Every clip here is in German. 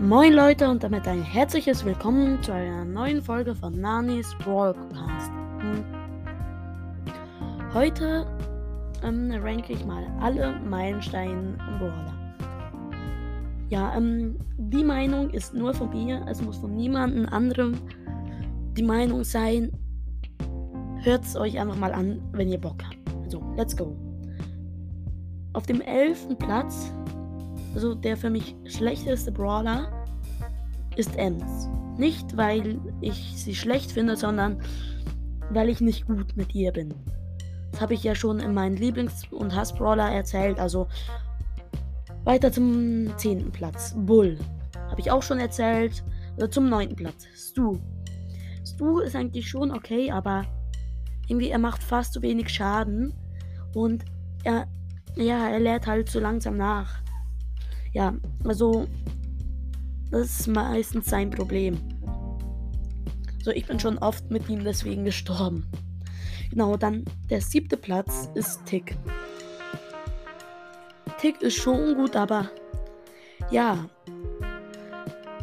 Moin Leute und damit ein herzliches Willkommen zu einer neuen Folge von Nanis Broadcast. Hm. Heute ähm, ranke ich mal alle Meilenstein-Brawler. Ja, ähm, die Meinung ist nur von mir, es muss von niemandem anderem die Meinung sein. Hört es euch einfach mal an, wenn ihr Bock habt. Also, let's go. Auf dem 11. Platz also der für mich schlechteste Brawler ist Ems. Nicht, weil ich sie schlecht finde, sondern weil ich nicht gut mit ihr bin. Das habe ich ja schon in meinen Lieblings- und Hassbrawler erzählt. Also weiter zum 10. Platz. Bull. Habe ich auch schon erzählt. Also zum 9. Platz. Stu. Stu ist eigentlich schon okay, aber irgendwie er macht fast zu wenig Schaden. Und er, ja, er lädt halt zu langsam nach. Ja, also das ist meistens sein Problem. So, ich bin schon oft mit ihm deswegen gestorben. Genau, dann der siebte Platz ist Tick. Tick ist schon gut, aber ja,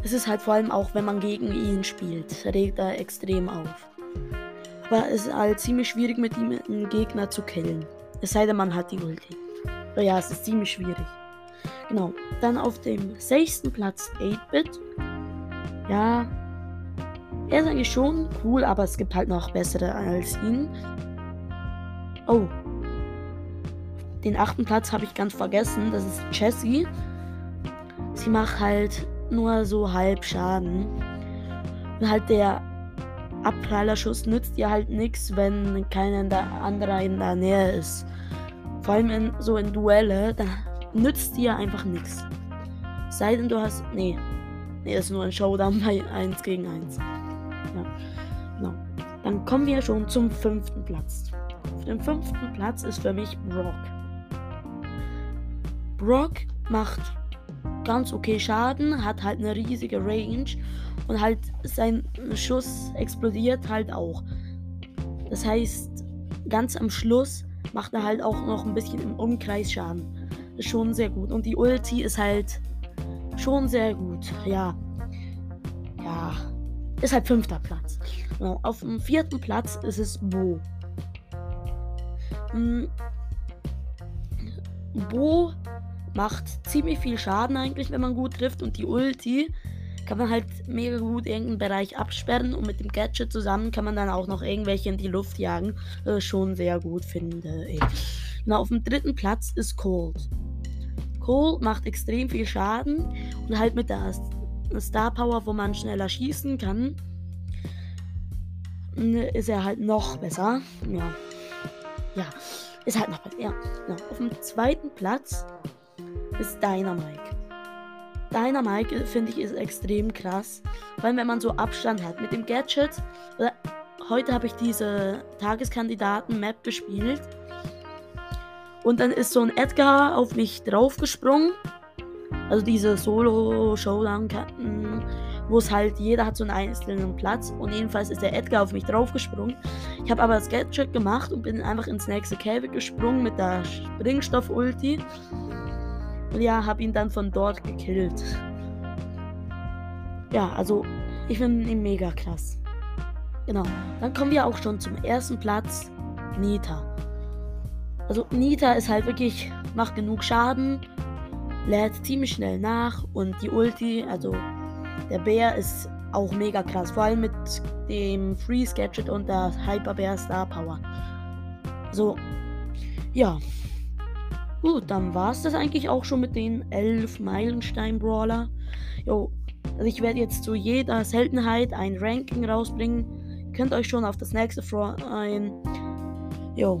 es ist halt vor allem auch, wenn man gegen ihn spielt, regt er extrem auf. Aber es ist halt ziemlich schwierig, mit ihm einen Gegner zu killen. Es sei denn, man hat die Ulti. Aber ja, es ist ziemlich schwierig. Genau. Dann auf dem sechsten Platz 8-Bit. Ja. Er ist eigentlich schon cool, aber es gibt halt noch bessere als ihn. Oh. Den achten Platz habe ich ganz vergessen. Das ist Jessie. Sie macht halt nur so halb Schaden. Und halt der Abprallerschuss nützt ihr halt nichts, wenn keiner anderer in der Nähe ist. Vor allem in, so in Duelle, da nützt dir einfach nichts. Sei denn du hast. Nee. Nee, das ist nur ein Showdown bei 1 gegen 1. Ja. Genau. Dann kommen wir schon zum fünften Platz. Auf dem fünften Platz ist für mich Brock. Brock macht ganz okay Schaden, hat halt eine riesige Range und halt sein Schuss explodiert halt auch. Das heißt, ganz am Schluss macht er halt auch noch ein bisschen im Umkreis Schaden ist schon sehr gut. Und die Ulti ist halt schon sehr gut. Ja. Ja. Ist halt fünfter Platz. Genau. Auf dem vierten Platz ist es Bo. Hm. Bo macht ziemlich viel Schaden eigentlich, wenn man gut trifft. Und die Ulti kann man halt mega gut irgendeinen Bereich absperren. Und mit dem Gadget zusammen kann man dann auch noch irgendwelche in die Luft jagen. Äh, schon sehr gut, finde ich. Na, auf dem dritten Platz ist Cold. Cole macht extrem viel Schaden und halt mit der Star Power, wo man schneller schießen kann, ist er halt noch besser. Ja. Ja, ist halt noch besser. Ja. ja. Auf dem zweiten Platz ist Dynamike. Dynamike finde ich ist extrem krass, weil wenn man so Abstand hat mit dem Gadget. Heute habe ich diese Tageskandidaten-Map gespielt und dann ist so ein Edgar auf mich draufgesprungen. Also diese Solo-Showdown-Karten, wo es halt jeder hat so einen einzelnen Platz. Und jedenfalls ist der Edgar auf mich draufgesprungen. Ich habe aber das Gadget gemacht und bin einfach ins nächste Käfig gesprungen mit der Springstoff-Ulti. Und ja, habe ihn dann von dort gekillt. Ja, also ich finde ihn mega krass. Genau. Dann kommen wir auch schon zum ersten Platz. Nita. Also Nita ist halt wirklich, macht genug Schaden, lädt ziemlich schnell nach und die Ulti, also der Bär ist auch mega krass. Vor allem mit dem Freeze Gadget und der Hyper Bear Star Power. So, ja. Gut, dann war es das eigentlich auch schon mit den 11 Meilenstein Brawler. Jo, also ich werde jetzt zu jeder Seltenheit ein Ranking rausbringen. Könnt euch schon auf das nächste freuen. Jo,